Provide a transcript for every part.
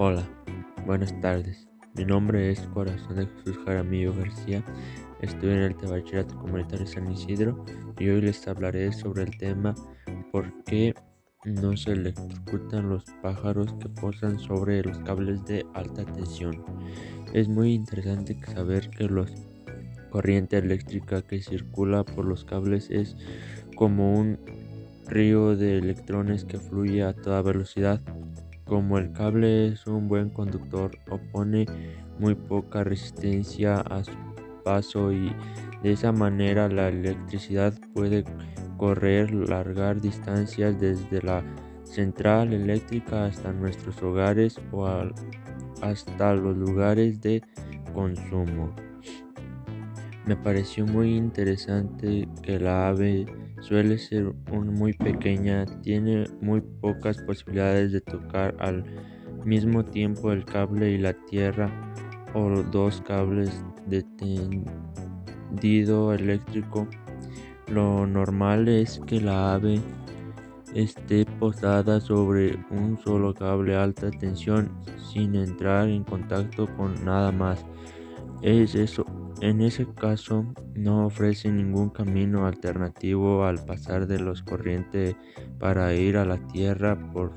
Hola, buenas tardes. Mi nombre es Corazón de Jesús Jaramillo García. Estoy en el Bachillerato Comunitario San Isidro y hoy les hablaré sobre el tema ¿Por qué no se electrocutan los pájaros que posan sobre los cables de alta tensión? Es muy interesante saber que la corriente eléctrica que circula por los cables es como un río de electrones que fluye a toda velocidad. Como el cable es un buen conductor, opone muy poca resistencia a su paso y de esa manera la electricidad puede correr largas distancias desde la central eléctrica hasta nuestros hogares o hasta los lugares de consumo. Me pareció muy interesante que la ave Suele ser muy pequeña, tiene muy pocas posibilidades de tocar al mismo tiempo el cable y la tierra o dos cables de tendido eléctrico. Lo normal es que la ave esté posada sobre un solo cable alta tensión sin entrar en contacto con nada más. Es eso en ese caso, no ofrece ningún camino alternativo al pasar de los corrientes para ir a la Tierra. Por,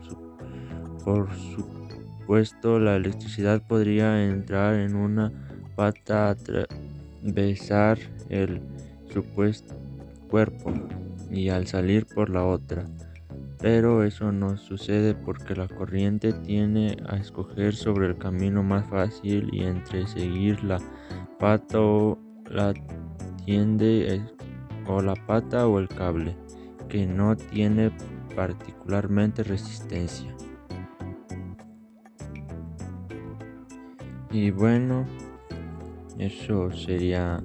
supuesto, la electricidad podría entrar en una pata, atravesar el supuesto cuerpo y al salir por la otra. Pero eso no sucede porque la corriente tiene a escoger sobre el camino más fácil y entre seguir la pata o la tiende o la pata o el cable que no tiene particularmente resistencia. Y bueno, eso sería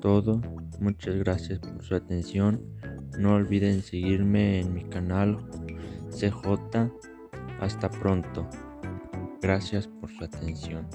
todo. Muchas gracias por su atención. No olviden seguirme en mi canal CJ. Hasta pronto. Gracias por su atención.